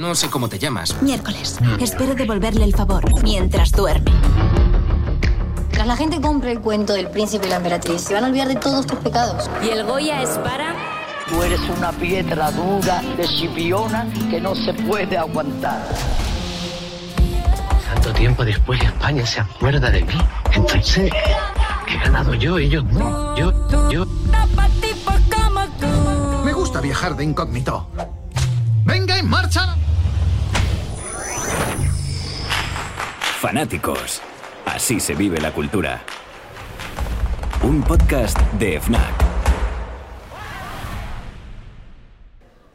No sé cómo te llamas. Miércoles. Espero devolverle el favor mientras duerme. Tras la gente compre el cuento del príncipe y la emperatriz, se van a olvidar de todos tus pecados. Y el Goya es para... Tú eres una piedra dura de chipiona que no se puede aguantar. Tanto tiempo después España se acuerda de mí. Entonces, he ganado yo, ellos no. Yo, yo. Me gusta viajar de incógnito. ¡Venga, en marcha! Fanáticos. Así se vive la cultura. Un podcast de FNAC.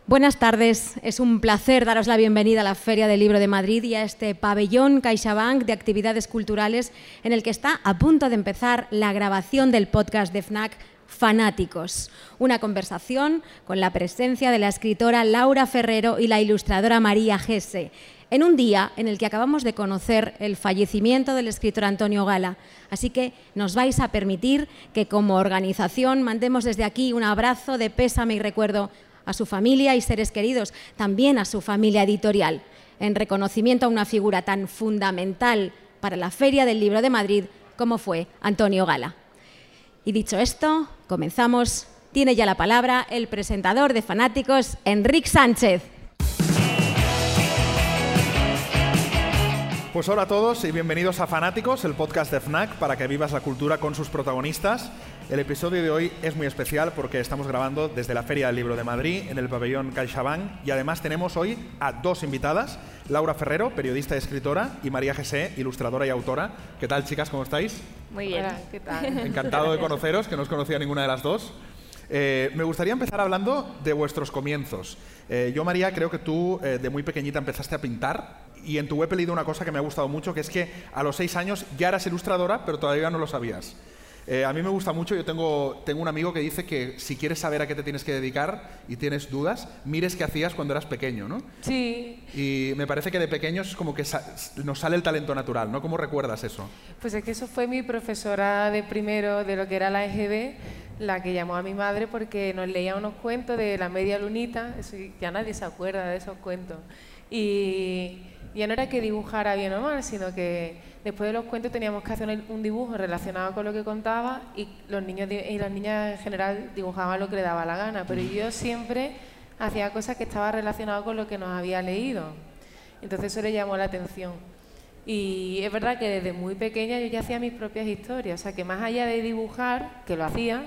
Buenas tardes, es un placer daros la bienvenida a la Feria del Libro de Madrid y a este pabellón CaixaBank de actividades culturales en el que está a punto de empezar la grabación del podcast de FNAC Fanáticos, una conversación con la presencia de la escritora Laura Ferrero y la ilustradora María Gese, en un día en el que acabamos de conocer el fallecimiento del escritor Antonio Gala. Así que nos vais a permitir que como organización mandemos desde aquí un abrazo de pésame y recuerdo a su familia y seres queridos, también a su familia editorial, en reconocimiento a una figura tan fundamental para la Feria del Libro de Madrid como fue Antonio Gala. Y dicho esto, comenzamos. Tiene ya la palabra el presentador de Fanáticos, Enrique Sánchez. Pues hola a todos y bienvenidos a Fanáticos, el podcast de FNAC para que vivas la cultura con sus protagonistas. El episodio de hoy es muy especial porque estamos grabando desde la Feria del Libro de Madrid en el pabellón CaixaBank y además tenemos hoy a dos invitadas, Laura Ferrero, periodista y escritora, y María Gesé, ilustradora y autora. ¿Qué tal chicas? ¿Cómo estáis? Muy bien. ¿qué tal? Encantado de conoceros, que no os conocía ninguna de las dos. Eh, me gustaría empezar hablando de vuestros comienzos. Eh, yo, María, creo que tú eh, de muy pequeñita empezaste a pintar y en tu web he leído una cosa que me ha gustado mucho, que es que a los seis años ya eras ilustradora, pero todavía no lo sabías. Eh, a mí me gusta mucho, yo tengo, tengo un amigo que dice que si quieres saber a qué te tienes que dedicar y tienes dudas, mires qué hacías cuando eras pequeño, ¿no? Sí. Y me parece que de pequeños es como que nos sale el talento natural, ¿no? ¿Cómo recuerdas eso? Pues es que eso fue mi profesora de primero de lo que era la EGB, la que llamó a mi madre porque nos leía unos cuentos de la media lunita, ya nadie se acuerda de esos cuentos. Y ya no era que dibujara bien o mal, sino que después de los cuentos teníamos que hacer un dibujo relacionado con lo que contaba y los niños y las niñas en general dibujaban lo que le daba la gana, pero yo siempre hacía cosas que estaban relacionadas con lo que nos había leído. Entonces eso le llamó la atención. Y es verdad que desde muy pequeña yo ya hacía mis propias historias, o sea que más allá de dibujar, que lo hacía,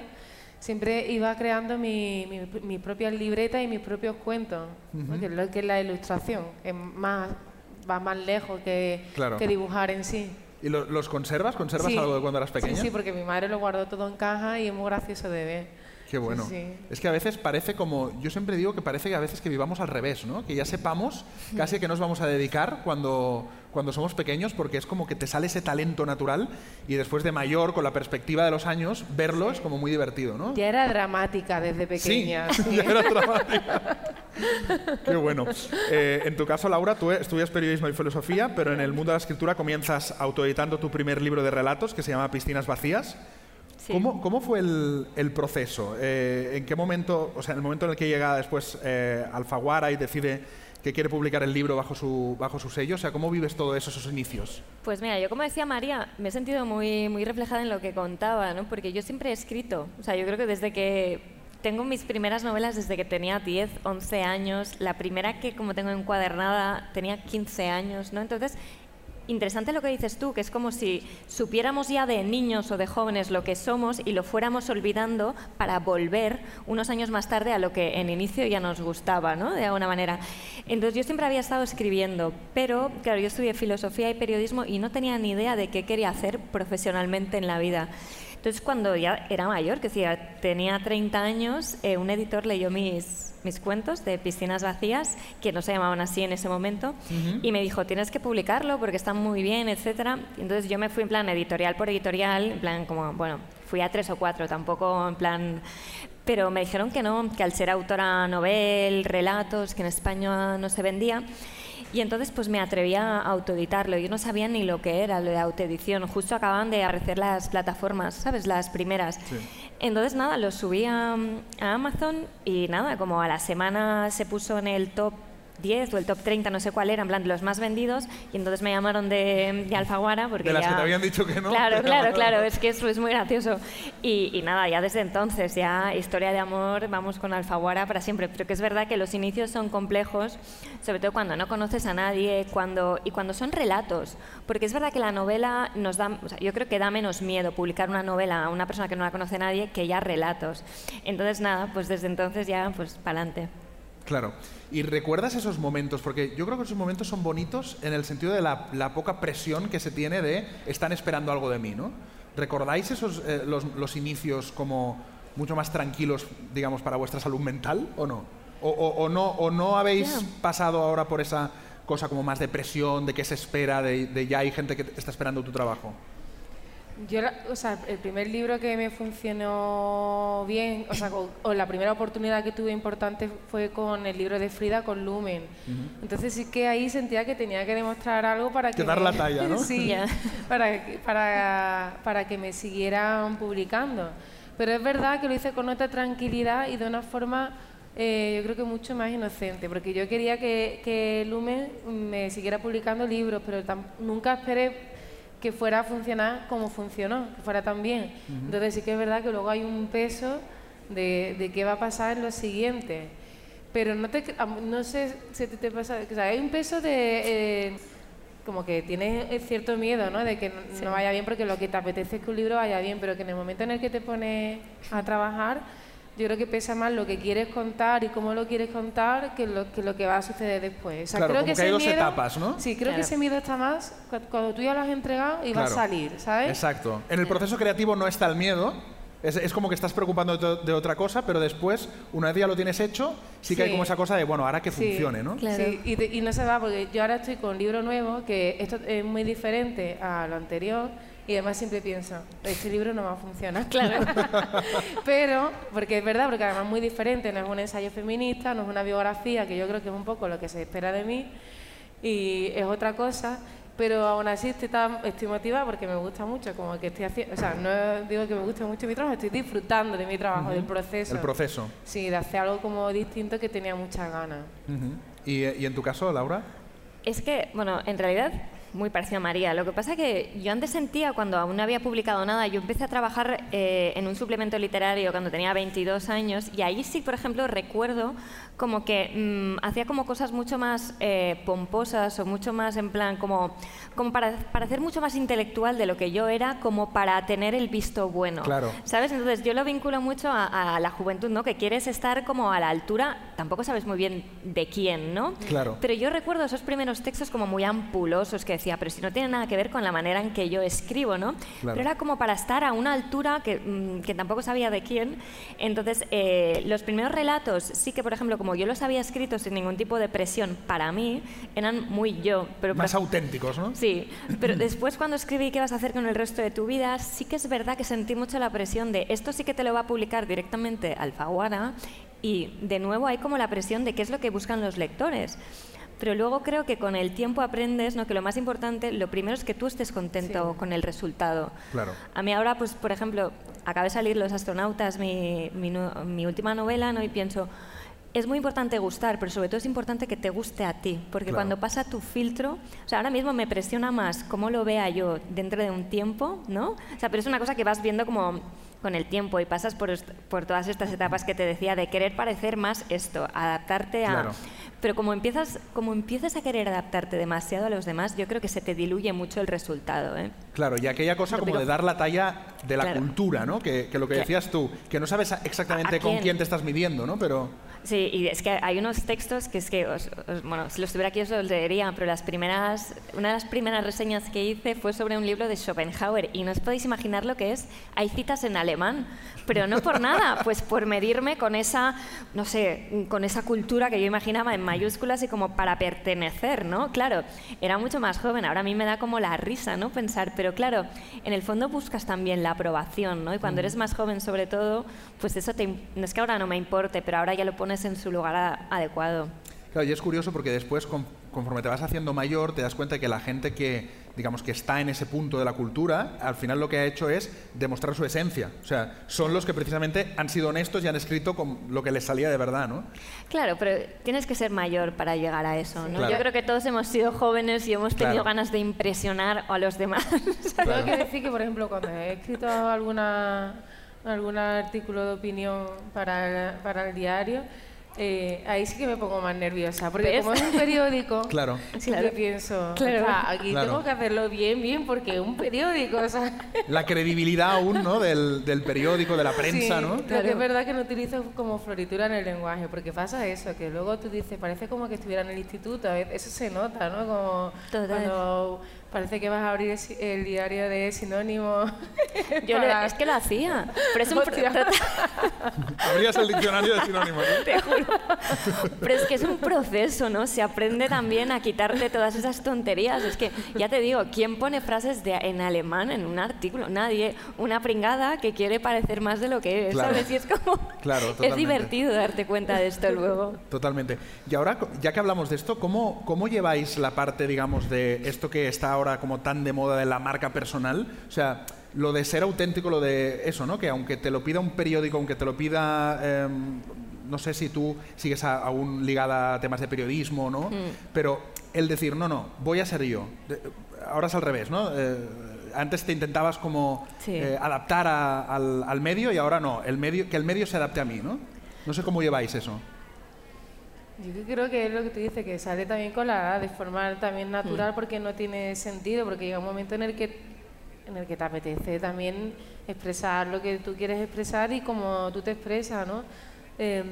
siempre iba creando mi, mi, propia libreta y mis propios cuentos, que es lo que es la ilustración, es más va más lejos que, que dibujar en sí. ¿Y los conservas? ¿Conservas algo de cuando eras pequeña? Sí, sí, porque mi madre lo guardó todo en caja y es muy gracioso de ver. Qué bueno. Es que a veces parece como, yo siempre digo que parece que a veces que vivamos al revés, ¿no? Que ya sepamos casi que nos vamos a dedicar cuando, cuando somos pequeños, porque es como que te sale ese talento natural y después de mayor, con la perspectiva de los años, verlo es como muy divertido, ¿no? Ya era dramática desde pequeña. Sí, ya era dramática. Qué bueno. Eh, en tu caso, Laura, tú estudias periodismo y filosofía, pero en el mundo de la escritura comienzas autoeditando tu primer libro de relatos que se llama Piscinas Vacías. ¿Cómo, fue el, proceso? Eh, ¿En qué momento, o sea, en el momento en el que llega después eh, Alfaguara y decide que quiere publicar el libro bajo su, bajo su sello? O sea, ¿cómo vives todo eso, esos inicios? Pues mira, yo como decía María, me he sentido muy, muy reflejada en lo que contaba, ¿no? Porque yo siempre he escrito. O sea, yo creo que desde que tengo mis primeras novelas desde que tenía 10, 11 años. La primera que como tengo encuadernada tenía 15 años, ¿no? Entonces interesante lo que dices tú, que es como si supiéramos ya de niños o de jóvenes lo que somos y lo fuéramos olvidando para volver unos años más tarde a lo que en inicio ya nos gustaba, ¿no? De alguna manera. Entonces yo siempre había estado escribiendo, pero claro, yo estudié filosofía y periodismo y no tenía ni idea de qué quería hacer profesionalmente en la vida. Entonces, cuando ya era mayor, que decía, tenía 30 años, eh, un editor leyó mis, mis cuentos de piscinas vacías, que no se llamaban así en ese momento, y me dijo, tienes que publicarlo porque está muy bien, etcétera. Entonces yo me fui en plan editorial por editorial, en plan como, bueno, fui a tres o cuatro, tampoco en plan... Pero me dijeron que no, que al ser autora novel, relatos, que en España no se vendía, y entonces pues me atreví a autoeditarlo. Yo no sabía ni lo que era lo de autoedición. Justo acaban de aparecer las plataformas, ¿sabes? Las primeras. Entonces nada, lo subí a, Amazon y nada, como a la semana se puso en el top 10 o el top 30, no sé cuál era, en plan de los más vendidos, y entonces me llamaron de, de Alfaguara porque De las ya... que te habían dicho que no. Claro, claro, claro, es que eso es muy gracioso. Y, y nada, ya desde entonces, ya historia de amor, vamos con Alfaguara para siempre. Pero que es verdad que los inicios son complejos, sobre todo cuando no conoces a nadie cuando, y cuando son relatos. Porque es verdad que la novela nos da, o sea, yo creo que da menos miedo publicar una novela a una persona que no la conoce nadie que ya relatos. Entonces nada, pues desde entonces ya, pues para adelante. Claro. ¿Y recuerdas esos momentos? Porque yo creo que esos momentos son bonitos en el sentido de la, la poca presión que se tiene de están esperando algo de mí, ¿no? ¿Recordáis esos, eh, los, los inicios como mucho más tranquilos, digamos, para vuestra salud mental o no? ¿O, o- o no, o no habéis pasado ahora por esa cosa como más de presión, de qué se espera, de, de ya hay gente que está esperando tu trabajo? Yo, la- o sea, el primer libro que me funcionó bien, o sea, o, o la primera oportunidad que tuve importante fue con el libro de Frida, con Lumen. Entonces sí que ahí sentía que tenía que demostrar algo para que... Que dar me- la talla, ¿no? sí, para, que- para, para que me siguieran publicando. Pero es verdad que lo hice con otra tranquilidad y de una forma... eh, yo creo que mucho más inocente, porque yo quería que, que Lumen me siguiera publicando libros, pero tam- nunca esperé que fuera a funcionar como funcionó, que fuera tan bien. Entonces sí que es verdad que luego hay un peso de, de qué va a pasar en lo siguiente. Pero no, te, no sé si te, te pasa, o sea, hay un peso de... eh, como que tienes cierto miedo, ¿no? De que no, no vaya bien porque lo que te apetece es que un libro vaya bien, pero que en el momento en el que te pones a trabajar, yo creo que pesa más lo que quieres contar y cómo lo quieres contar que lo que, lo que va a suceder después. O sea, Claro, creo como que hay dos miedo- etapas, ¿no? Sí, creo que Claro. ese miedo está más cu- cuando tú ya lo has entregado y va a Claro. salir, ¿sabes? Exacto. En el proceso creativo no está el miedo. Es, es como que estás preocupando de, to- de otra cosa, pero después, una vez ya lo tienes hecho, sí que hay como esa cosa de, bueno, ahora que Sí. funcione, ¿no? Claro. Sí, y, te- y no se va porque yo ahora estoy con un libro nuevo que esto es muy diferente a lo anterior y además siempre pienso, este libro no va a funcionar. Claro. Pero, porque es verdad, porque además es muy diferente, no es un ensayo feminista, no es una biografía, que yo creo que es un poco lo que se espera de mí, y es otra cosa, pero aún así estoy, tan- estoy motivada porque me gusta mucho, como que estoy haciendo, o sea, no digo que me guste mucho mi trabajo, estoy disfrutando de mi trabajo, del proceso. El proceso. Sí, de hacer algo como distinto que tenía muchas ganas. ¿Y, y en tu caso, Laura? Es que, bueno, en realidad muy parecido a María. Lo que pasa que yo antes sentía, cuando aún no había publicado nada, yo empecé a trabajar eh, en un suplemento literario cuando tenía 22 años y ahí sí, por ejemplo, recuerdo como que mm, hacía como cosas mucho más eh, pomposas o mucho más en plan como, como para parecer mucho más intelectual de lo que yo era, como para tener el visto bueno. Claro. ¿Sabes? Entonces yo lo vinculo mucho a, a la juventud, ¿no? Que quieres estar como a la altura, tampoco sabes muy bien de quién, ¿no? Claro. Pero yo recuerdo esos primeros textos como muy ampulosos que decía, pero si no tiene nada que ver con la manera en que yo escribo, ¿no? Claro. Pero era como para estar a una altura que, mm, que tampoco sabía de quién. Entonces, eh, los primeros relatos, sí que, por ejemplo, como yo los había escrito sin ningún tipo de presión para mí, eran muy yo. Pero Más por- auténticos, ¿no? Sí, pero después cuando escribí qué vas a hacer con el resto de tu vida, sí que es verdad que sentí mucho la presión de esto sí que te lo va a publicar directamente Alfaguara y de nuevo hay como la presión de qué es lo que buscan los lectores. Pero luego creo que con el tiempo aprendes ¿no? que lo más importante, lo primero es que tú estés contento con el resultado. Claro. A mí ahora, pues, por ejemplo, acaba de salir Los astronautas, mi, mi última novela, ¿no? y pienso, es muy importante gustar, pero sobre todo es importante que te guste a ti, porque Claro. cuando pasa tu filtro, o sea, ahora mismo me presiona más cómo lo vea yo dentro de un tiempo, ¿no? O sea, pero es una cosa que vas viendo como con el tiempo y pasas por, por todas estas etapas que te decía de querer parecer más esto, adaptarte a... Claro. Pero como empiezas, como empiezas a querer adaptarte demasiado a los demás, yo creo que se te diluye mucho el resultado, ¿eh? Claro, y aquella cosa como de dar la talla de la Claro. cultura, ¿no? Que, que lo que decías tú, que no sabes exactamente ¿A con quién? quién te estás midiendo, ¿no? Pero Sí, y es que hay unos textos que es que, os- os- bueno, si los tuviera aquí os los leería, pero las primeras, una de las primeras reseñas que hice fue sobre un libro de Schopenhauer y no os podéis imaginar lo que es. Hay citas en alemán, pero no por nada, pues por medirme con esa, no sé, con esa cultura que yo imaginaba en mayúsculas y como para pertenecer, ¿no? Claro, era mucho más joven, ahora a mí me da como la risa, ¿no? Pensar, pero claro, en el fondo buscas también la aprobación, ¿no? Y cuando eres más joven, sobre todo, pues eso te, no es que ahora no me importe, pero ahora ya lo pones en su lugar a- adecuado. Claro, y es curioso porque después, con- conforme te vas haciendo mayor, te das cuenta de que la gente que, digamos, que está en ese punto de la cultura, al final lo que ha hecho es demostrar su esencia. O sea, son los que precisamente han sido honestos y han escrito con lo que les salía de verdad, ¿no? Claro, pero tienes que ser mayor para llegar a eso, ¿no? Claro. Yo creo que todos hemos sido jóvenes y hemos tenido Claro. ganas de impresionar a los demás. Tengo que decir que, por ejemplo, cuando he escrito alguna, algún artículo de opinión para el, para el diario, eh, ahí sí que me pongo más nerviosa. Porque ¿Ves? como es un periódico, Claro. siempre Claro. pienso, Claro. o sea, aquí Claro. tengo que hacerlo bien, bien, porque es un periódico. O sea, La credibilidad aún, ¿no? Del, del periódico, de la prensa, sí, ¿no? Pero que es verdad que no utilizo como floritura en el lenguaje, porque pasa eso, que luego tú dices, parece como que estuviera en el instituto, eso se nota, ¿no? Como Total. cuando parece que vas a abrir el, diario de sinónimos. Yo para- es que lo hacía. Pero es un. Abrías el diccionario de sinónimos. ¿no? Te juro. Pero es que es un proceso, ¿no? Se aprende también a quitarte todas esas tonterías. Es que, ya te digo, ¿quién pone frases de, en alemán en un artículo? Nadie. Una pringada que quiere parecer más de lo que es, Claro. ¿sabes? Y es como... Claro, es divertido darte cuenta de esto luego. Totalmente. Y ahora, ya que hablamos de esto, ¿cómo, ¿cómo lleváis la parte, digamos, de esto que está ahora como tan de moda de la marca personal? O sea, lo de ser auténtico, lo de eso, ¿no? Que aunque te lo pida un periódico, aunque te lo pida... em, no sé si tú sigues a- aún ligada a temas de periodismo, ¿no? Pero el decir, no, no, voy a ser yo. De- ahora es al revés, ¿no? Eh, antes te intentabas como Sí. eh, adaptar a- al, al medio y ahora no, el medio, que el medio se adapte a mí, ¿no? No sé cómo lleváis eso. Yo creo que es lo que tú dices, que sale también con la edad, de forma también Mm. natural, porque no tiene sentido, porque llega un momento en el que en el que te apetece también expresar lo que tú quieres expresar y como tú te expresas, ¿no? Em,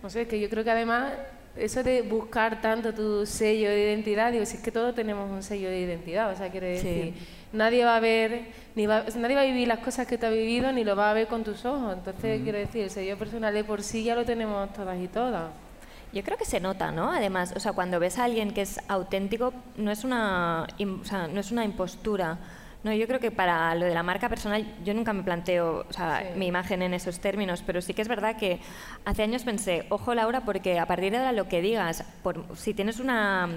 no sé, es que yo creo que además eso de buscar tanto tu sello de identidad, digo, si es que todos tenemos un sello de identidad, o sea, quiere Sí. decir, nadie va a ver, ni va, nadie va a vivir las cosas que tú has vivido, ni lo va a ver con tus ojos, entonces quiero decir, el sello personal de por sí ya lo tenemos todas y todas. Yo creo que se nota, ¿no? Además, o sea, cuando ves a alguien que es auténtico, no es una, o sea, no es una impostura. No, yo creo que para lo de la marca personal, yo nunca me planteo o sea, Sí. mi imagen en esos términos, pero sí que es verdad que hace años pensé, ojo Laura, porque a partir de ahora lo que digas, por, si tienes una,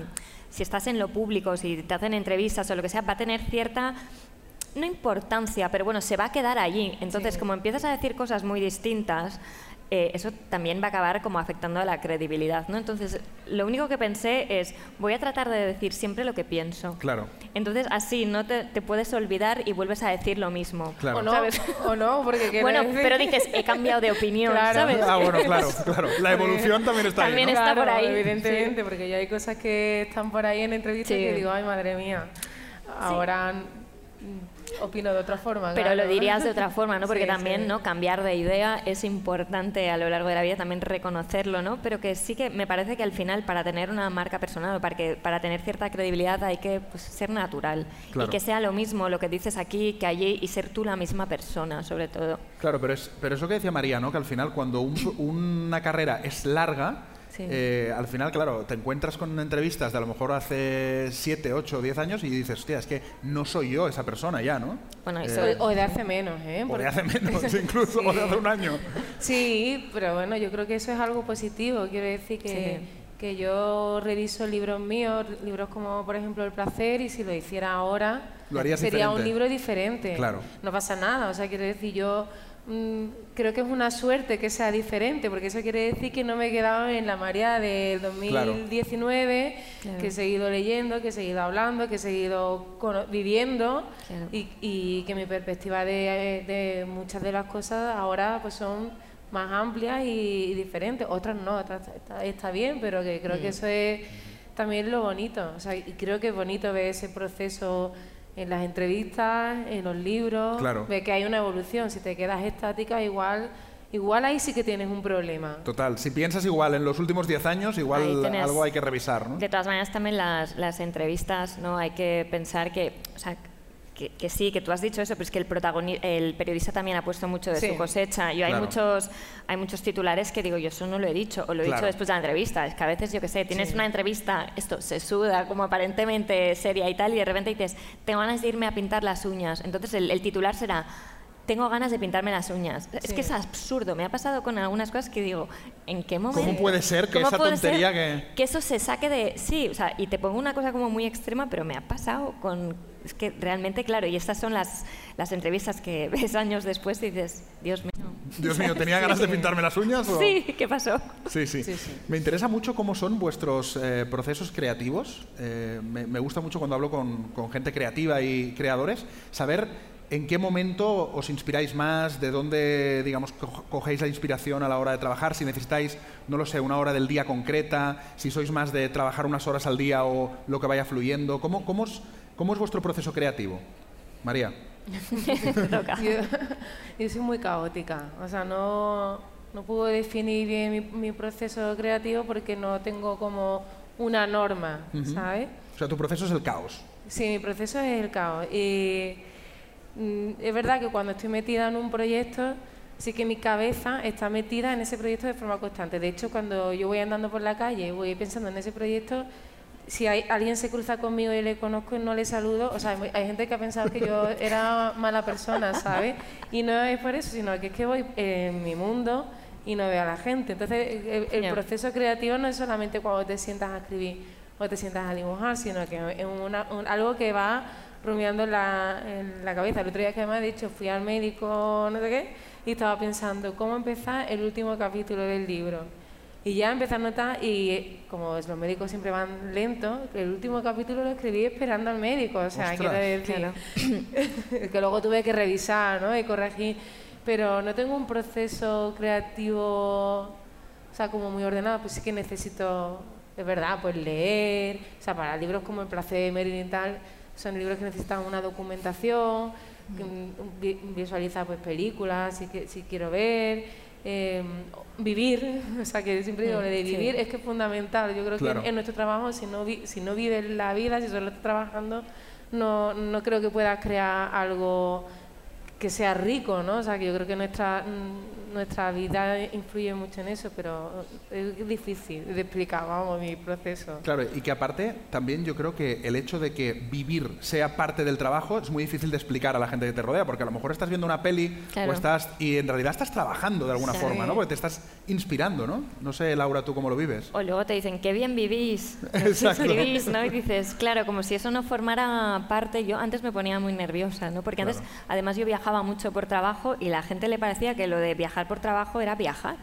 si estás en lo público, si te hacen entrevistas o lo que sea, va a tener cierta no importancia, pero bueno, se va a quedar allí. Entonces, Sí. como empiezas a decir cosas muy distintas, eh, eso también va a acabar como afectando a la credibilidad, ¿no? Entonces, lo único que pensé es, voy a tratar de decir siempre lo que pienso. Claro. Entonces, así no te, te puedes olvidar y vuelves a decir lo mismo. Claro. O no, ¿Sabes? o no, porque Bueno, decir- pero dices, he cambiado de opinión, Claro. ¿sabes? Ah, bueno, claro, claro. La evolución también está También ahí, ¿no? está por ahí, Evidentemente, porque ya hay cosas que están por ahí en entrevistas Sí. que digo, ay, madre mía, ahora opino de otra forma. Pero lo dirías de otra forma, ¿no? Porque Sí, también, sí. ¿no? Cambiar de idea es importante a lo largo de la vida, también reconocerlo, ¿no? Pero que sí que me parece que al final, para tener una marca personal o para, que, para tener cierta credibilidad, hay que pues, ser natural. Claro. Y que sea lo mismo lo que dices aquí que allí y ser tú la misma persona, sobre todo. Claro, pero es, pero es lo que decía María, ¿no? Que al final, cuando un- una carrera es larga, Sí. eh, al final, claro, te encuentras con entrevistas de a lo mejor hace 7, 8, 10 años y dices, hostia, es que no soy yo esa persona ya, ¿no? Bueno, Eh, eso O, o de hace menos, ¿eh? o Porque- de hace menos, incluso, o de hace un año. Sí, pero bueno, yo creo que eso es algo positivo. Quiero decir que, Sí. que yo reviso libros míos, libros como por ejemplo El placer, y si lo hiciera ahora, Lo sería diferente. un libro diferente. Claro. No pasa nada. O sea, quiero decir, yo creo que es una suerte que sea diferente, porque eso quiere decir que no me he quedado en la marea del 2019, Claro. que he seguido leyendo, que he seguido hablando, que he seguido viviendo Claro. y, y que mi perspectiva de, de muchas de las cosas ahora pues son más amplias y, y diferentes. Otras no, otras está, está bien, pero que creo que Mm. eso es también lo bonito. O sea, y creo que es bonito ver ese proceso en las entrevistas, en los libros, Claro. ver que hay una evolución. Si te quedas estática, igual, igual ahí sí que tienes un problema. Total, si piensas igual en los últimos 10 años, igual tenés- algo hay que revisar, ¿no? De todas maneras, también las, las entrevistas, ¿no? Hay que pensar que, o sea, que, que sí, que tú has dicho eso, pero es que el, protagoni- el periodista también ha puesto mucho de Sí. su cosecha. Yo hay Claro. muchos hay muchos titulares que digo, yo eso no lo he dicho, o lo he Claro. dicho después de la entrevista. Es que a veces, yo qué sé, tienes Sí. una entrevista, esto se suda, como aparentemente seria y tal, y de repente dices, tengo ganas de irme a pintar las uñas. Entonces el, el titular será... tengo ganas de pintarme las uñas. Es que es absurdo. Me ha pasado con algunas cosas que digo, ¿en qué momento? ¿Cómo puede ser que ¿Cómo esa tontería que- que eso se saque de... Sí, o sea, y te pongo una cosa como muy extrema, pero me ha pasado con... Es que realmente, claro, y estas son las, las entrevistas que ves años después y dices, Dios mío. Dios mío, ¿tenía ganas de pintarme las uñas? o- Sí, ¿qué pasó? Sí, sí. Sí, sí. Me interesa mucho cómo son vuestros eh, procesos creativos. Eh, me, me gusta mucho cuando hablo con, con gente creativa y creadores, saber en qué momento os inspiráis más, de dónde, digamos, co- cogéis la inspiración a la hora de trabajar, si necesitáis, no lo sé, una hora del día concreta, si sois más de trabajar unas horas al día o lo que vaya fluyendo. ¿Cómo, cómo, es, cómo es vuestro proceso creativo? María. Yo, yo soy muy caótica, o sea, no, no puedo definir bien mi, mi proceso creativo porque no tengo como una norma, ¿sabes? O sea, tu proceso es el caos. Sí, mi proceso es el caos. Y es verdad que cuando estoy metida en un proyecto, sí que mi cabeza está metida en ese proyecto de forma constante. De hecho, cuando yo voy andando por la calle y voy pensando en ese proyecto, si hay, alguien se cruza conmigo y le conozco y no le saludo, o sea, hay, gente que ha pensado que yo era mala persona, ¿sabes? Y no es por eso, sino que es que voy en mi mundo y no veo a la gente. Entonces, el, el Ya. proceso creativo no es solamente cuando te sientas a escribir o te sientas a dibujar, sino que es una- un- algo que va rumiando en la, en la cabeza. El otro día que además, de hecho, fui al médico, no sé qué, y estaba pensando cómo empezar el último capítulo del libro. Y ya empecé a notar, y eh, como los médicos siempre van lentos, el último capítulo lo escribí esperando al médico. O sea, Ostras. quiero decir, que luego tuve que revisar ¿no? y corregir. Pero no tengo un proceso creativo, o sea, como muy ordenado, pues sí que necesito, es verdad, pues leer. O sea, para libros como El placer de Merlin y tal, son libros que necesitan una documentación, que, vi- visualizar pues películas si, que- si quiero ver. eh, vivir, o sea que siempre digo, lo de Mm, sí. vivir es que es fundamental. Yo creo Claro. que en nuestro trabajo, si no, vi- si no vives la vida, si solo estás trabajando, no, no creo que puedas crear algo que sea rico, ¿no? O sea, que yo creo que nuestra, mm, nuestra vida influye mucho en eso, pero es difícil de explicar, vamos, mi proceso. Claro, y que aparte también yo creo que el hecho de que vivir sea parte del trabajo es muy difícil de explicar a la gente que te rodea, porque a lo mejor estás viendo una peli Claro. o estás y en realidad estás trabajando de alguna Sí. forma, ¿no? Porque te estás inspirando, ¿no? No sé, Laura, tú cómo lo vives. O luego te dicen, qué bien vivís, escribís, ¿no? Y dices, claro, como si eso no formara parte, yo antes me ponía muy nerviosa, ¿no? Porque antes, Claro. además yo viajaba mucho por trabajo y la gente le parecía que lo de viajar por trabajo era viajar.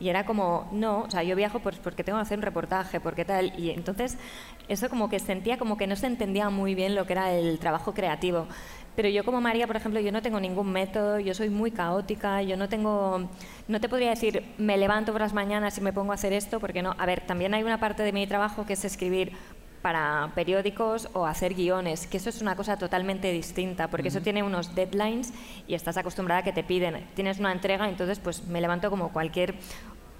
Y era como, no, o sea, yo viajo pues porque tengo que hacer un reportaje, porque tal. Y entonces eso como que sentía como que no se entendía muy bien lo que era el trabajo creativo. Pero yo como María, por ejemplo, yo no tengo ningún método, yo soy muy caótica, yo no tengo, no te podría decir, me levanto por las mañanas y me pongo a hacer esto, porque no. A ver, también hay una parte de mi trabajo que es escribir para periódicos o hacer guiones, que eso es una cosa totalmente distinta, porque eso tiene unos deadlines y estás acostumbrada a que te piden. Tienes una entrega, entonces pues me levanto como cualquier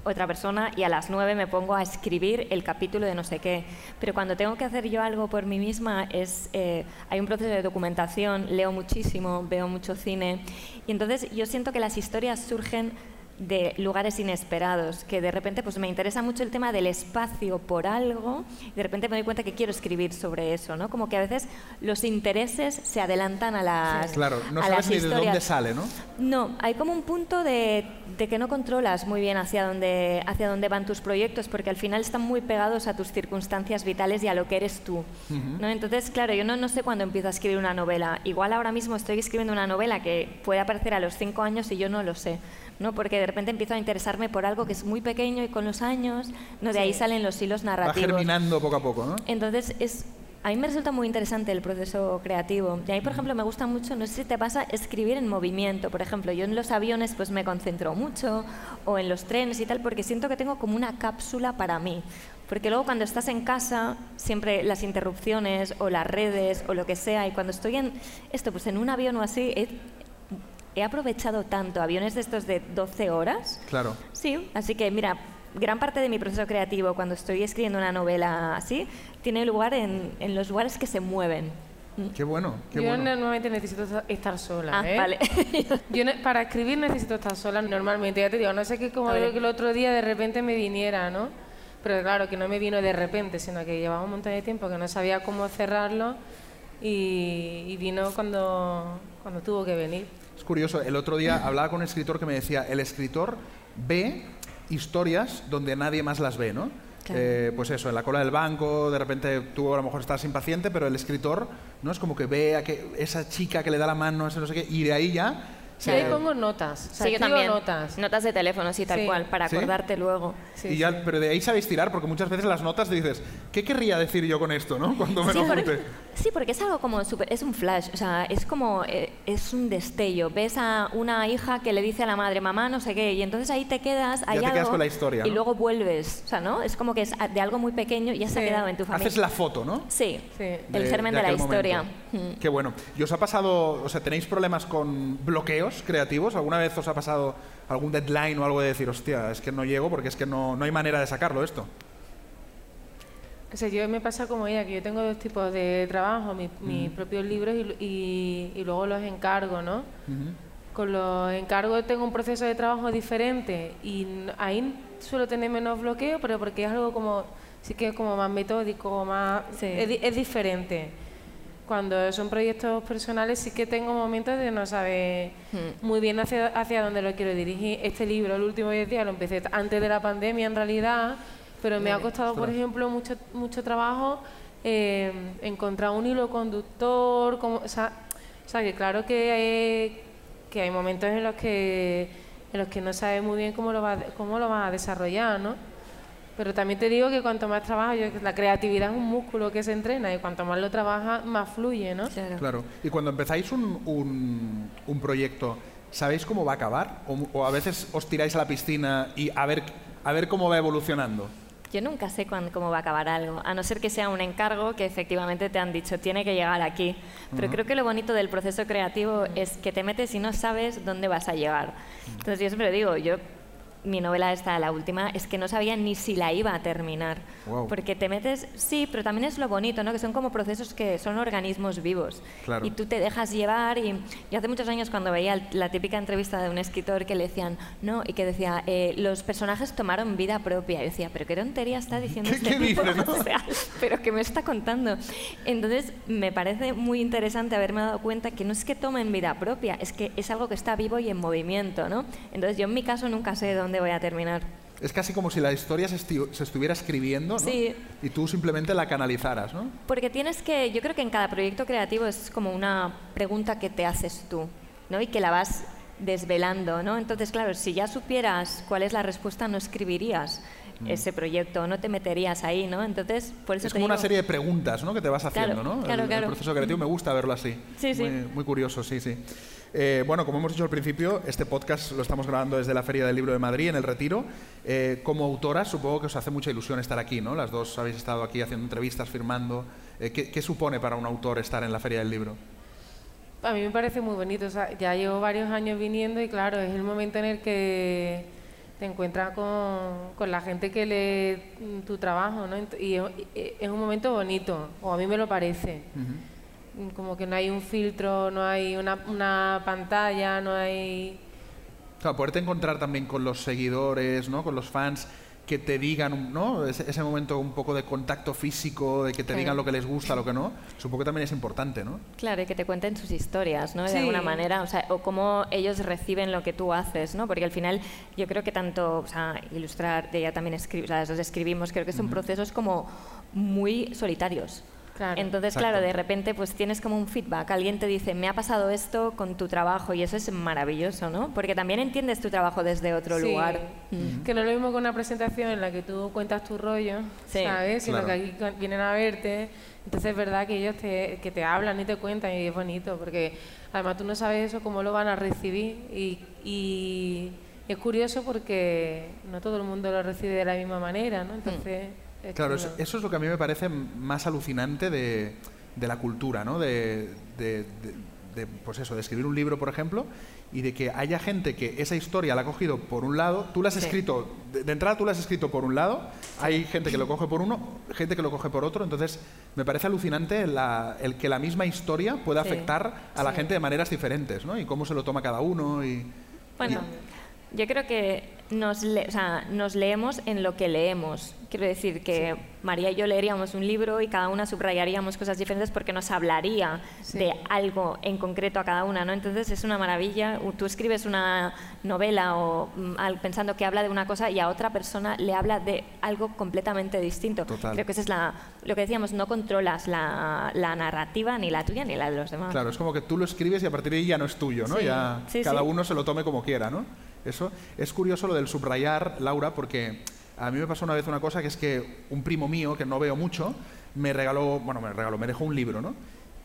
otra persona y a las nueve me pongo a escribir el capítulo de no sé qué. Pero cuando tengo que hacer yo algo por mí misma, es, eh, hay un proceso de documentación, leo muchísimo, veo mucho cine. Y entonces yo siento que las historias surgen de lugares inesperados, que de repente pues me interesa mucho el tema del espacio por algo y de repente me doy cuenta que quiero escribir sobre eso, ¿no? Como que a veces los intereses se adelantan a las Claro, no a sabes las ni de dónde sale, ¿no? No, hay como un punto de, de que no controlas muy bien hacia dónde, hacia dónde van tus proyectos, porque al final están muy pegados a tus circunstancias vitales y a lo que eres tú. ¿no? Entonces, claro, yo no, no sé cuándo empiezo a escribir una novela. Igual ahora mismo estoy escribiendo una novela que puede aparecer a los cinco años y yo no lo sé. ¿No? Porque de repente empiezo a interesarme por algo que es muy pequeño y con los años, ¿no? de ahí salen los hilos Va narrativos. germinando poco a poco, ¿no? Entonces, es, a mí me resulta muy interesante el proceso creativo. Y a mí, por ejemplo, me gusta mucho, no sé si te pasa, escribir en movimiento. Por ejemplo, yo en los aviones pues me concentro mucho, o en los trenes y tal, porque siento que tengo como una cápsula para mí. Porque luego cuando estás en casa, siempre las interrupciones o las redes o lo que sea, y cuando estoy en esto, pues en un avión o así, he, aprovechado tanto aviones de estos de 12 horas Claro. Sí, así que mira, gran parte de mi proceso creativo cuando estoy escribiendo una novela así tiene lugar en, en los lugares que se mueven. Qué bueno, qué Yo bueno. normalmente necesito esta- estar sola. Ah, ¿eh? vale. Yo ne- para escribir necesito estar sola normalmente, ya te digo, no sé que como A ver. que el otro día de repente me viniera, ¿no? Pero claro, que no me vino de repente, sino que llevaba un montón de tiempo que no sabía cómo cerrarlo y, y vino cuando, cuando tuvo que venir. Es curioso, el otro día hablaba con un escritor que me decía, el escritor ve historias donde nadie más las ve, ¿no? Claro. Eh, pues eso, en la cola del banco, de repente tú a lo mejor estás impaciente, pero el escritor no es como que ve a que esa chica que le da la mano, ese no sé qué, y de ahí ya Sí, ahí pongo notas. O sea, Sí, yo también. notas. Notas de teléfono, sí, tal Sí. cual, para ¿Sí? acordarte luego. Sí, y ya, pero de ahí sabéis tirar, porque muchas veces las notas te dices, ¿qué querría decir yo con esto, no? Cuando me Sí lo porque, sí, porque es algo como súper- es un flash, o sea, es como eh, es un destello. Ves a una hija que le dice a la madre, mamá, no sé qué, y entonces ahí te quedas, hay te quedas con la historia, y ¿no? luego vuelves, o sea, ¿no? Es como que es de algo muy pequeño y ya se ha quedado en tu familia. Haces la foto, ¿no? Sí, Sí. el de- germen de de, la historia. Mm. Qué bueno. ¿Y os ha pasado, o sea, tenéis problemas con bloqueos creativos? ¿Alguna vez os ha pasado algún deadline o algo de decir, hostia, es que no llego porque es que no, no hay manera de sacarlo esto? O sea, yo me pasa como ella, que yo tengo dos tipos de trabajo, mi- mis propios libros y, y- y luego los encargo, ¿no? Con los encargos tengo un proceso de trabajo diferente y ahí suelo tener menos bloqueo, pero porque es algo como, sí que es como más metódico, más, Sí. es, di- es diferente. Cuando son proyectos personales sí que tengo momentos de no saber muy bien hacia, hacia dónde lo quiero dirigir. Este libro, el último 10 días, lo empecé antes de la pandemia en realidad, pero me ha costado, por ejemplo, mucho, mucho trabajo eh, encontrar un hilo conductor, como, o, sea, o sea, que claro que hay, que hay momentos en los que en los que no sabes muy bien cómo lo vas cómo lo vas a desarrollar, ¿no? Pero también te digo que cuanto más trabajas, yo- la creatividad es un músculo que se entrena y cuanto más lo trabajas, más fluye, ¿no? Claro. Claro. Y cuando empezáis un, un- un proyecto, ¿sabéis cómo va a acabar? O, o a veces os tiráis a la piscina y a ver, a ver cómo va evolucionando? Yo nunca sé cuándo, cómo va a acabar algo, a no ser que sea un encargo que efectivamente te han dicho tiene que llegar aquí. Pero creo que lo bonito del proceso creativo es que te metes y no sabes dónde vas a llegar. Entonces yo siempre digo, yo mi novela esta, la última, es que no sabía ni si la iba a terminar. Guau. Porque te metes, sí, pero también es lo bonito, ¿no? Que son como procesos que son organismos vivos. Claro. Y tú te dejas llevar y yo hace muchos años cuando veía la típica entrevista de un escritor que le decían, no, y que decía, eh, los personajes tomaron vida propia. Y decía, pero qué tontería está diciendo ¿Qué- este qué tipo? dice, no? O sea, pero que me está contando. Entonces, me parece muy interesante haberme dado cuenta que no es que tomen vida propia, es que es algo que está vivo y en movimiento, ¿no? Entonces, yo en mi caso nunca sé dónde voy a terminar. Es casi como si la historia se, estuviera escribiendo ¿no? Sí. y tú simplemente la canalizaras, ¿no? Porque tienes que, yo creo que en cada proyecto creativo es como una pregunta que te haces tú, ¿no? Y que la vas desvelando, ¿no? Entonces, claro, si ya supieras cuál es la respuesta, no escribirías ese proyecto, no te meterías ahí, ¿no? Entonces, por eso Es te como una serie de preguntas ¿no? que te vas haciendo, Claro, ¿no? claro, el, proceso creativo me gusta verlo así. Sí, sí. muy, muy curioso, sí, sí. Eh, bueno, como hemos dicho al principio, este podcast lo estamos grabando desde la Feria del Libro de Madrid, en el Retiro. Eh, como autoras, supongo que os hace mucha ilusión estar aquí, ¿no? Las dos habéis estado aquí haciendo entrevistas, firmando. Eh, ¿qué, qué supone para un autor estar en la Feria del Libro? A mí me parece muy bonito. O sea, ya llevo varios años viniendo y claro, es el momento en el que te encuentras con, con la gente que lee tu trabajo, ¿no? Y es, un momento bonito, o a mí me lo parece. Mm, Como que no hay un filtro, no hay una, una pantalla, no hay... Claro, poderte encontrar también con los seguidores, ¿no? Con los fans que te digan, ¿no? Ese, ese momento un poco de contacto físico, de que te Claro. digan lo que les gusta, lo que no. Supongo que también es importante, ¿no? Claro, y que te cuenten sus historias, ¿no? De Sí. alguna manera, o sea, o cómo ellos reciben lo que tú haces, ¿no? Porque al final yo creo que tanto, o sea, ilustrar, ella también escribe, o sea, las dos escribimos, creo que son procesos como muy solitarios. Claro. Entonces, Exacto. claro, de repente pues tienes como un feedback, alguien te dice, me ha pasado esto con tu trabajo y eso es maravilloso, ¿no? Porque también entiendes tu trabajo desde otro Sí. lugar. Que no es lo mismo que una presentación en la que tú cuentas tu rollo, Sí, ¿sabes? Sino claro. que aquí vienen a verte. Entonces es verdad que ellos te, que te hablan y te cuentan y es bonito, porque además tú no sabes eso, cómo lo van a recibir. Y, y es curioso porque no todo el mundo lo recibe de la misma manera, ¿no? Entonces... es Claro, eso, eso es lo que a mí me parece más alucinante de, de la cultura, ¿no? De, de- de- de, pues eso, de escribir un libro, por ejemplo, y de que haya gente que esa historia la ha cogido por un lado, tú la has Sí. escrito, de, de entrada tú la has escrito por un lado, hay gente que lo coge por uno, gente que lo coge por otro, entonces me parece alucinante la- el que la misma historia pueda Sí. afectar a la gente de maneras diferentes, ¿no? Y cómo se lo toma cada uno y... Bueno, Yo creo que nos, le- o sea, nos leemos en lo que leemos. Quiero decir que María y yo leeríamos un libro y cada una subrayaríamos cosas diferentes porque nos hablaría Sí. de algo en concreto a cada una, ¿no? Entonces es una maravilla. Tú escribes una novela o mm, al- pensando que habla de una cosa y a otra persona le habla de algo completamente distinto. Total. Creo que eso es la, lo que decíamos, no controlas la, la narrativa ni la tuya ni la de los demás. Claro, es como que tú lo escribes y a partir de ahí ya no es tuyo, ¿no? Sí. Ya cada uno se lo tome como quiera, ¿no? Eso es curioso lo del subrayar, Laura, porque a mí me pasó una vez una cosa que es que un primo mío, que no veo mucho, me regaló, bueno, me regaló, me dejó un libro, ¿no?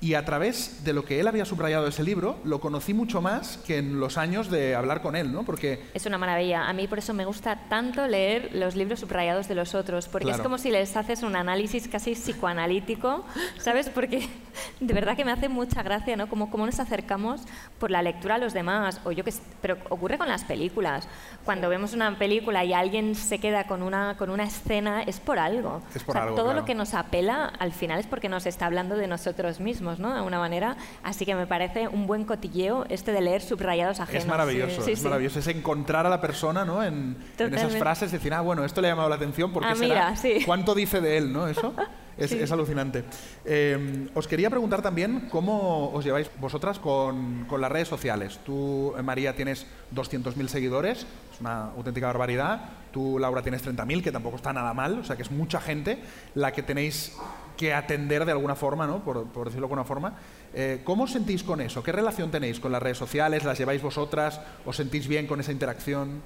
Y a través de lo que él había subrayado de ese libro, lo conocí mucho más que en los años de hablar con él, ¿no? Porque Es una maravilla. A mí por eso me gusta tanto leer los libros subrayados de los otros, porque Claro. es como si les haces un análisis casi psicoanalítico, ¿sabes? Porque de verdad que me hace mucha gracia, ¿no? Como cómo nos acercamos por la lectura a los demás, o yo que pero ocurre con las películas. Cuando vemos una película y alguien se queda con una con una escena es por algo. Es por O sea, algo, todo claro. lo que nos apela al final es porque nos está hablando de nosotros mismos, ¿no? De alguna manera. Así que me parece un buen cotilleo este de leer subrayados ajenos. es maravilloso, Sí, es sí. maravilloso. Es encontrar a la persona, ¿no? En, en esas frases, decir, ah, bueno, esto le ha llamado la atención, porque Ah, mira, sí. ¿Cuánto dice de él, no? Eso es, Sí. es alucinante. Eh, os quería preguntar también cómo os lleváis vosotras con, con las redes sociales. Tú, eh, María, tienes 200.000 seguidores, es una auténtica barbaridad. Tú, Laura, tienes 30.000, que tampoco está nada mal, o sea que es mucha gente la que tenéis que atender de alguna forma, ¿no? por, por decirlo de alguna forma. Eh, ¿Cómo os sentís con eso? ¿Qué relación tenéis con las redes sociales? ¿Las lleváis vosotras? ¿Os sentís bien con esa interacción?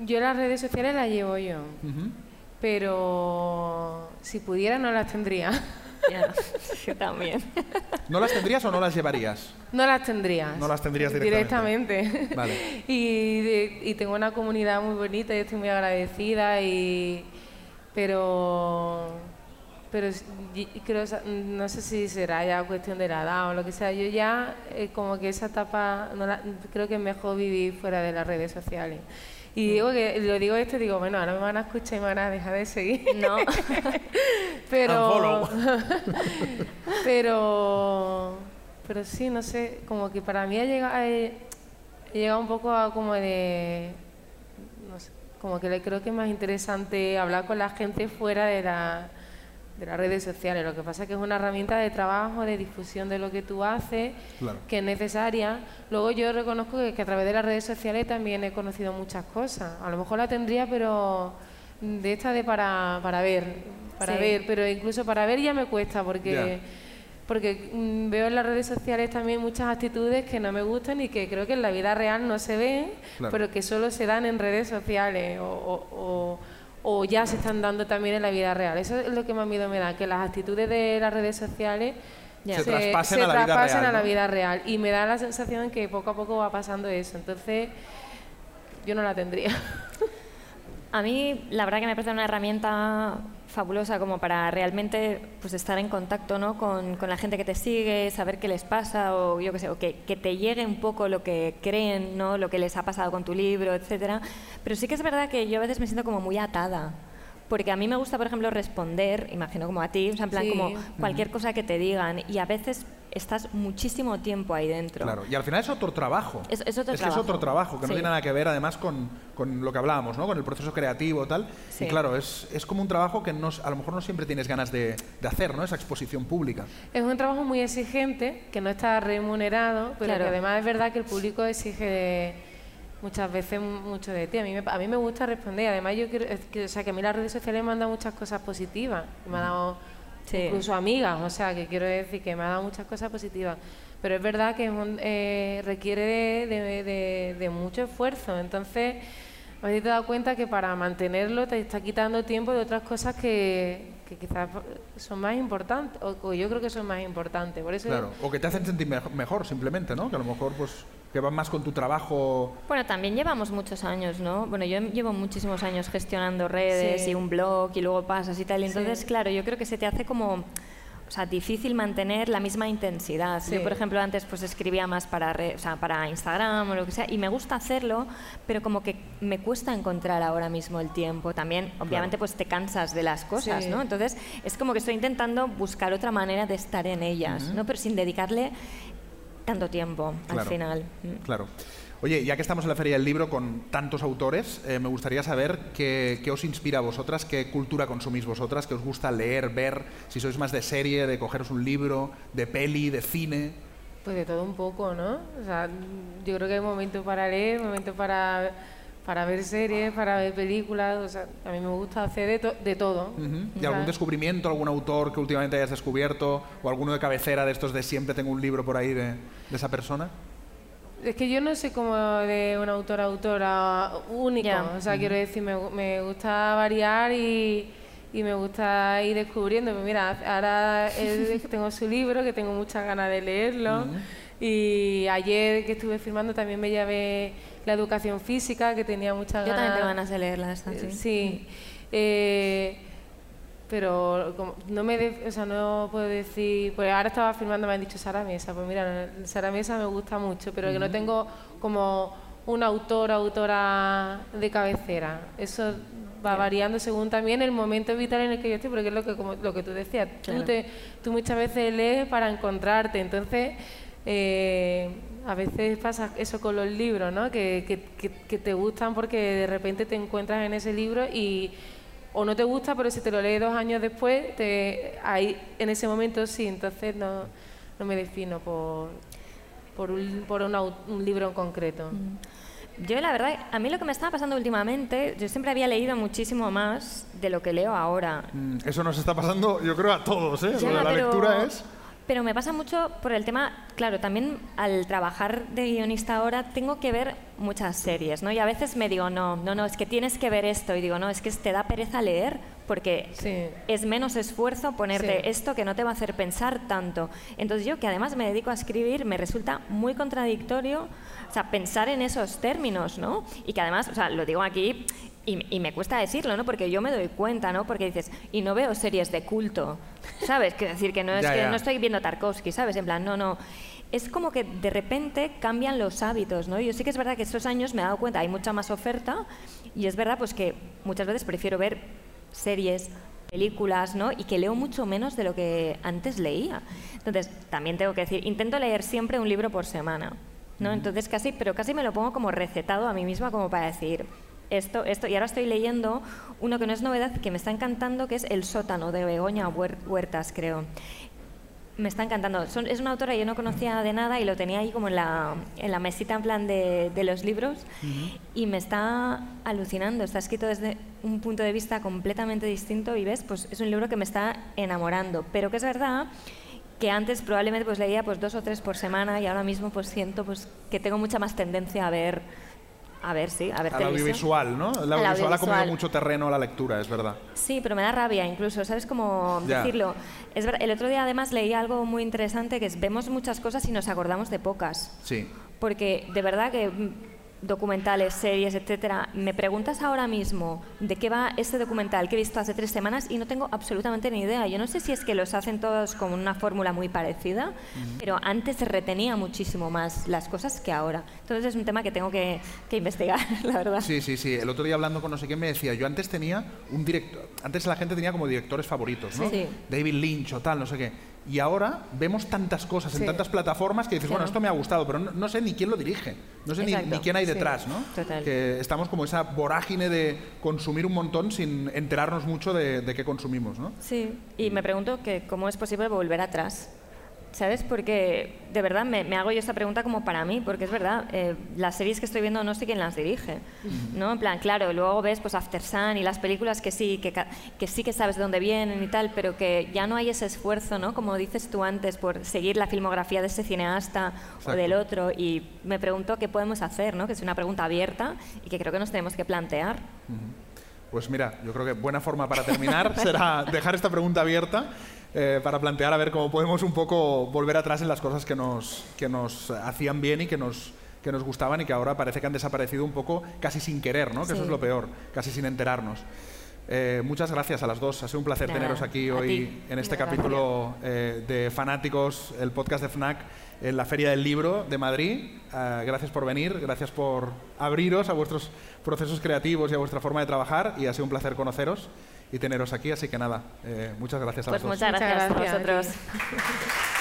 Yo las redes sociales las llevo yo, pero si pudiera no las tendría. Ya, yo también. ¿No las tendrías o no las llevarías? No las tendrías. No las tendrías directamente. Directamente. Vale. y, de- y tengo una comunidad muy bonita y estoy muy agradecida y pero pero creo sa- no sé si será ya cuestión de la edad o lo que sea yo ya eh, como que esa etapa no la- creo que es mejor vivir fuera de las redes sociales. Y digo que lo digo esto y digo bueno ahora me van a escuchar y me van a dejar de seguir. No. pero pero pero sí no sé como que para mí ha llegado he, he llegado un poco a como de no sé, como que le creo que es más interesante hablar con la gente fuera de la de las redes sociales lo que pasa es que es una herramienta de trabajo de difusión de lo que tú haces Claro. que es necesaria luego yo reconozco que, que a través de las redes sociales también he conocido muchas cosas a lo mejor la tendría pero de esta de para, para ver para Sí. ver pero incluso para ver ya me cuesta porque porque mm, veo en las redes sociales también muchas actitudes que no me gustan y que creo que en la vida real no se ven, Claro. pero que solo se dan en redes sociales o, o- o- o ya se están dando también en la vida real. Eso es lo que más miedo me da, que las actitudes de las redes sociales Se traspasen a la vida traspasen real, a la vida real. Y me da la sensación que poco a poco va pasando eso. Entonces, yo no la tendría. A mí, la verdad que me parece una herramienta fabulosa como para realmente pues, estar en contacto ¿no? con, con la gente que te sigue, saber qué les pasa o yo qué sé, o que, que te llegue un poco lo que creen, ¿no? lo que les ha pasado con tu libro, etcétera. Pero sí que es verdad que yo a veces me siento como muy atada. Porque a mí me gusta, por ejemplo, responder, imagino como a ti, o sea, en plan Sí. como cualquier cosa que te digan y a veces estás muchísimo tiempo ahí dentro. Claro, y al final es otro trabajo. Es- es otro que es trabajo. otro trabajo, que no tiene nada que ver además con, con lo que hablábamos, ¿no? Con el proceso creativo tal. Sí. Y claro, es, es como un trabajo que no, a lo mejor no siempre tienes ganas de, de hacer, ¿no? Esa exposición pública. Es un trabajo muy exigente, que no está remunerado, pero Claro. que además es verdad que el público exige de- muchas veces mu- mucho de ti. A mí me, a mí me gusta responder. Además, yo quiero, es que, o sea, que a mí las redes sociales me han dado muchas cosas positivas. Me han dado Incluso amigas, o sea, que quiero decir que me ha dado muchas cosas positivas. Pero es verdad que es un- eh, requiere de, de- de- de mucho esfuerzo. Entonces, a veces te das cuenta que para mantenerlo te está quitando tiempo de otras cosas que, que quizás son más importantes, o, o yo creo que son más importantes. Por eso Claro. O que te hacen sentir mejo- mejor, simplemente, ¿no? Que a lo mejor, pues, que van más con tu trabajo. Bueno, también llevamos muchos años, ¿no? Bueno, yo llevo muchísimos años gestionando redes Sí. y un blog y luego pasas y tal. Y entonces, Sí. claro, yo creo que se te hace como... O sea, difícil mantener la misma intensidad. Sí. Yo, por ejemplo, antes pues escribía más para, re- o sea, para Instagram o lo que sea, y me gusta hacerlo, pero como que me cuesta encontrar ahora mismo el tiempo. También, obviamente, pues te cansas de las cosas, Sí. ¿no? Entonces, es como que estoy intentando buscar otra manera de estar en ellas, ¿no? Pero sin dedicarle tanto tiempo al final. Mm. Claro. Oye, ya que estamos en la Feria del Libro con tantos autores, eh, me gustaría saber qué, qué os inspira a vosotras, qué cultura consumís vosotras, qué os gusta leer, ver, si sois más de serie, de cogeros un libro, de peli, de cine. Pues de todo un poco, ¿no? O sea, yo creo que hay momentos para leer, momentos para, para ver series, para ver películas. O sea, a mí me gusta hacer de, to- de todo. ¿Y algún descubrimiento, algún autor que últimamente hayas descubierto? ¿O alguno de cabecera de estos de siempre tengo un libro por ahí de, de esa persona? Es que yo no soy como de una autora autora único. O sea, quiero decir, me, me gusta variar y, y me gusta ir descubriendo. Pues mira, ahora tengo su libro, que tengo muchas ganas de leerlo. Y ayer que estuve firmando también me llevé la educación física, que tenía muchas Yo ganas. también tengo ganas de leerla esta, sí. Sí. Eh, pero como no me de- o sea, no puedo decir, pues ahora estaba firmando, me han dicho Sara Mesa, pues mira, Sara Mesa me gusta mucho, pero que no tengo como un autor o autora de cabecera. Eso va variando según también el momento vital en el que yo estoy, porque es lo que como lo que tú decías, Claro. tú, te, tú muchas veces lees para encontrarte, entonces eh, a veces pasa eso con los libros, ¿no? Que, que, que- que te gustan porque de repente te encuentras en ese libro y o no te gusta, pero si te lo lees dos años después, te, ahí, en ese momento sí, entonces no, no me defino por, por, un, por un libro en concreto. Yo la verdad, a mí lo que me estaba pasando últimamente, yo siempre había leído muchísimo más de lo que leo ahora. Mm, Eso nos está pasando, yo creo, a todos, ¿eh? Lo Ya, de la pero- lectura es... Pero me pasa mucho por el tema, claro, también al trabajar de guionista ahora tengo que ver muchas series, ¿no? Y a veces me digo, no, no, no, es que tienes que ver esto. Y digo, no, es que te da pereza leer porque Sí. es menos esfuerzo ponerte Sí. esto que no te va a hacer pensar tanto. Entonces yo, que además me dedico a escribir, me resulta muy contradictorio, o sea, pensar en esos términos, ¿no? Y que además, o sea, lo digo aquí y, y me cuesta decirlo, ¿no? Porque yo me doy cuenta, ¿no? Porque dices, y no veo series de culto, ¿sabes? Que decir que no es Ya, que ya. no estoy viendo Tarkovsky, ¿sabes? En plan, no, no. Es como que de repente cambian los hábitos, ¿no? Yo sí que es verdad que estos años me he dado cuenta, hay mucha más oferta y es verdad pues que muchas veces prefiero ver series, películas, ¿no? Y que leo mucho menos de lo que antes leía. Entonces, también tengo que decir, intento leer siempre un libro por semana, ¿no? Entonces casi, pero casi me lo pongo como recetado a mí misma como para decir esto, esto. Y ahora estoy leyendo uno que no es novedad, que me está encantando, que es El sótano de Begoña Huer- Huertas, creo. Me está encantando. Son- es una autora que yo no conocía de nada y lo tenía ahí como en la, en la mesita en plan de, de los libros y me está alucinando. Está escrito desde un punto de vista completamente distinto y ves, pues es un libro que me está enamorando. Pero que es verdad que antes probablemente pues leía pues dos o tres por semana y ahora mismo pues siento pues que tengo mucha más tendencia a ver, a ver, sí, a ver Al audiovisual, ¿no? El Al audiovisual ha comido audiovisual. mucho terreno a la lectura, es verdad. Sí, pero me da rabia incluso, ¿sabes cómo decirlo? Es ver- el otro día además leí algo muy interesante que es vemos muchas cosas y nos acordamos de pocas. Sí. Porque de verdad que documentales, series, etcétera, me preguntas ahora mismo de qué va este documental que he visto hace tres semanas y no tengo absolutamente ni idea. Yo no sé si es que los hacen todos con una fórmula muy parecida, pero antes se retenía muchísimo más las cosas que ahora. Entonces es un tema que tengo que, que investigar, la verdad. Sí, sí, sí. El otro día hablando con no sé quién me decía, yo antes tenía un director, antes la gente tenía como directores favoritos, ¿no? Sí. David Lynch o tal, no sé qué. Y ahora vemos tantas cosas en Sí. tantas plataformas que dices, Claro. bueno, esto me ha gustado, pero no, no sé ni quién lo dirige, no sé ni, quién hay Sí. detrás, ¿no? Total. Que estamos como esa vorágine de consumir un montón sin enterarnos mucho de, de qué consumimos, ¿no? Sí, y me pregunto que cómo es posible volver atrás. ¿Sabes? Porque de verdad me, me hago yo esta pregunta como para mí, porque es verdad, eh, las series que estoy viendo no sé quién las dirige. ¿no? En plan, claro, luego ves pues After Sun y las películas que sí, que, sí que sabes de dónde vienen y tal, pero que ya no hay ese esfuerzo, ¿no? Como dices tú antes, por seguir la filmografía de ese cineasta o del otro. Y me pregunto qué podemos hacer, ¿no? Que es una pregunta abierta y que creo que nos tenemos que plantear. Pues mira, yo creo que buena forma para terminar será dejar esta pregunta abierta eh, para plantear a ver cómo podemos un poco volver atrás en las cosas que nos, que nos hacían bien y que nos, que nos gustaban y que ahora parece que han desaparecido un poco casi sin querer, ¿no? Que eso es lo peor, casi sin enterarnos. Eh, muchas gracias a las dos. Ha sido un placer Nada, teneros aquí hoy en este capítulo eh, de Fanáticos, el podcast de FNAC en la Feria del Libro de Madrid. Eh, gracias por venir, gracias por abriros a vuestros procesos creativos y a vuestra forma de trabajar y ha sido un placer conoceros y teneros aquí. Así que nada, eh, muchas gracias a Pues las dos. muchas gracias, Muchas gracias a vosotros.